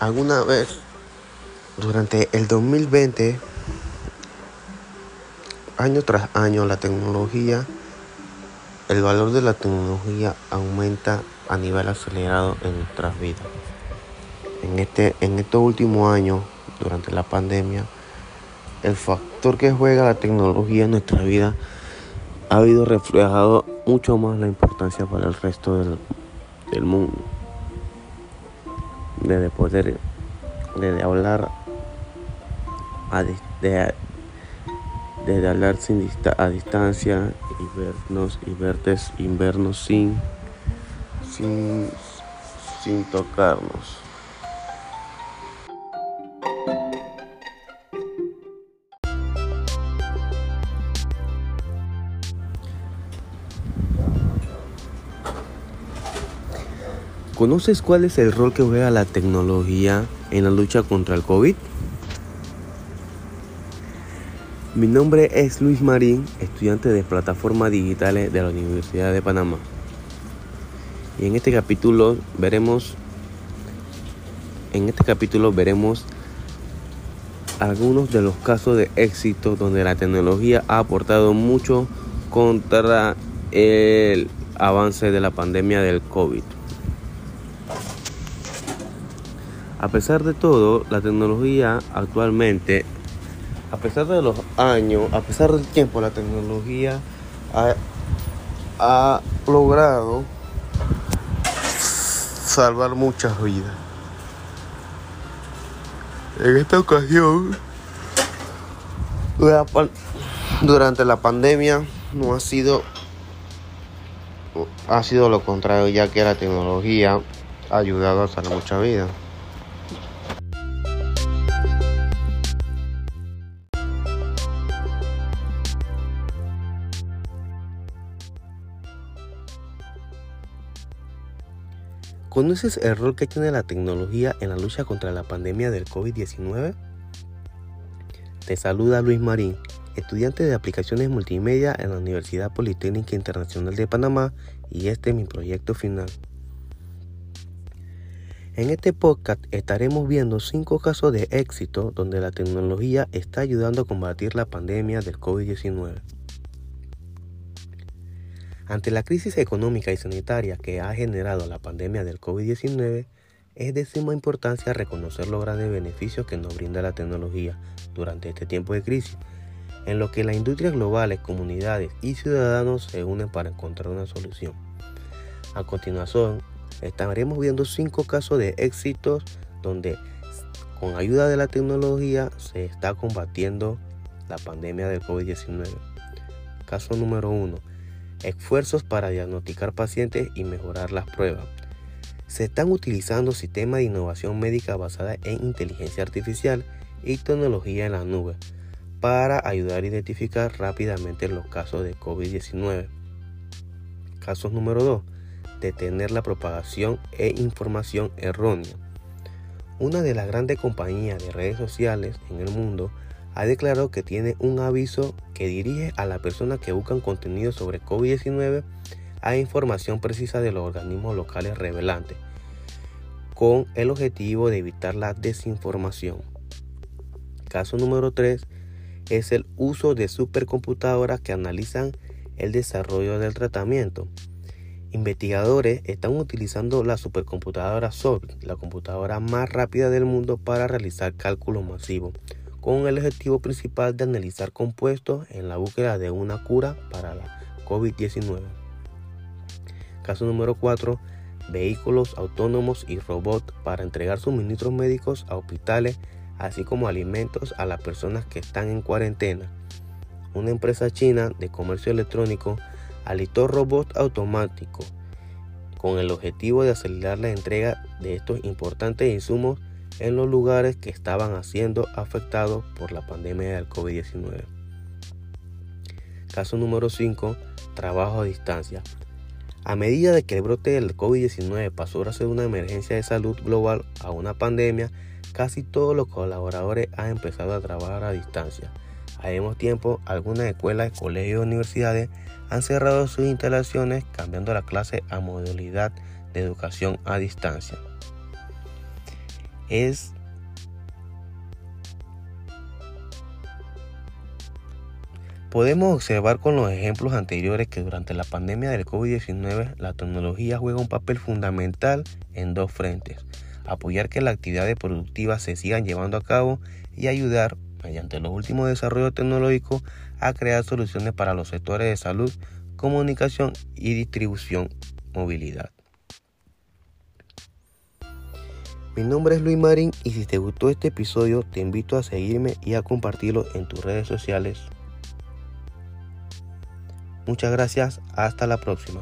alguna vez durante el 2020, año tras año, la tecnología, el valor de la tecnología aumenta a nivel acelerado en nuestras vidas. En, este, en estos últimos años, durante la pandemia, el factor que juega la tecnología en nuestra vida ha habido reflejado mucho más la importancia para el resto del, del mundo. De poder de hablar a, de, de, hablar sin a distancia y vernos y vertes y vernos sin sin sin tocarnos. ¿Conoces cuál es el rol que juega la tecnología en la lucha contra el COVID? Mi nombre es Luis Marín, estudiante de plataformas digitales de la Universidad de Panamá. Y en este capítulo veremos en este capítulo veremos algunos de los casos de éxito donde la tecnología ha aportado mucho contra el avance de la pandemia del COVID. A pesar de todo, la tecnología actualmente, a pesar de los años, a pesar del tiempo, la tecnología ha, logrado salvar muchas vidas. En esta ocasión, durante la pandemia, no ha sido ha sido lo contrario, ya que la tecnología ha ayudado a salvar muchas vidas. ¿Conoces el rol que tiene la tecnología en la lucha contra la pandemia del COVID-19? Te saluda Luis Marín, estudiante de aplicaciones multimedia en la Universidad Politécnica Internacional de Panamá y este es mi proyecto final. En este podcast estaremos viendo cinco casos de éxito donde la tecnología está ayudando a combatir la pandemia del COVID-19. Ante la crisis económica y sanitaria que ha generado la pandemia del COVID-19, es de suma importancia reconocer los grandes beneficios que nos brinda la tecnología durante este tiempo de crisis, en lo que las industrias globales, comunidades y ciudadanos se unen para encontrar una solución. A continuación, estaremos viendo cinco casos de éxitos donde con ayuda de la tecnología se está combatiendo la pandemia del COVID-19. Caso número 1 esfuerzos para diagnosticar pacientes y mejorar las pruebas. Se están utilizando sistemas de innovación médica basada en inteligencia artificial y tecnología en la nube para ayudar a identificar rápidamente los casos de COVID-19. Casos número 2. Detener la propagación e información errónea. Una de las grandes compañías de redes sociales en el mundo ha declarado que tiene un aviso que dirige a las personas que buscan contenido sobre COVID-19 a información precisa de los organismos locales revelantes, con el objetivo de evitar la desinformación. Caso número 3 es el uso de supercomputadoras que analizan el desarrollo del tratamiento. Investigadores están utilizando la supercomputadora SOLVE, la computadora más rápida del mundo, para realizar cálculos masivos con el objetivo principal de analizar compuestos en la búsqueda de una cura para la COVID-19. Caso número 4. Vehículos autónomos y robots para entregar suministros médicos a hospitales, así como alimentos a las personas que están en cuarentena. Una empresa china de comercio electrónico alistó robots automáticos con el objetivo de acelerar la entrega de estos importantes insumos en los lugares que estaban siendo afectados por la pandemia del COVID-19. Caso número 5. Trabajo a distancia. A medida de que el brote del COVID-19 pasó a ser una emergencia de salud global a una pandemia, casi todos los colaboradores han empezado a trabajar a distancia. Al mismo tiempo, algunas escuelas, colegios y universidades han cerrado sus instalaciones cambiando la clase a modalidad de educación a distancia. Es Podemos observar con los ejemplos anteriores que durante la pandemia del COVID-19 la tecnología juega un papel fundamental en dos frentes. Apoyar que las actividades productivas se sigan llevando a cabo y ayudar, mediante los últimos desarrollos tecnológicos, a crear soluciones para los sectores de salud, comunicación y distribución, movilidad. Mi nombre es Luis Marín y si te gustó este episodio te invito a seguirme y a compartirlo en tus redes sociales Muchas gracias, hasta la próxima.